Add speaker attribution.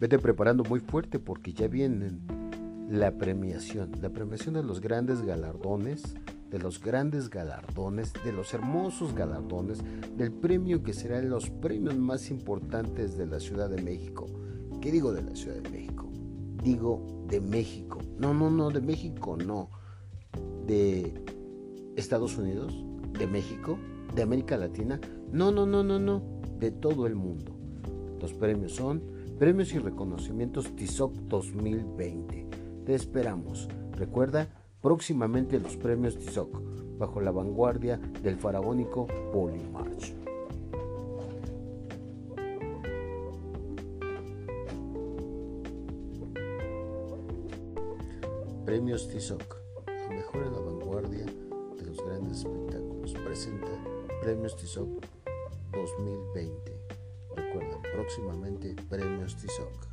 Speaker 1: vete preparando muy fuerte porque ya viene la premiación, la premiación de los grandes galardones, de los grandes galardones, de los hermosos galardones, del premio que será los premios más importantes de la Ciudad de México. ¿Qué digo de la Ciudad de México? Digo de México. No, no, no, de México no. De Estados Unidos, de México, de América Latina. No, no, no, no, no. De todo el mundo. Los premios son Premios y Reconocimientos TISOC 2020. Te esperamos. Recuerda, próximamente los premios TISOC, bajo la vanguardia del faraónico Polymarch. Premios TISOC, lo mejor en la vanguardia de los grandes espectáculos. Presenta Premios TISOC 2020. Próximamente Premios TISOC.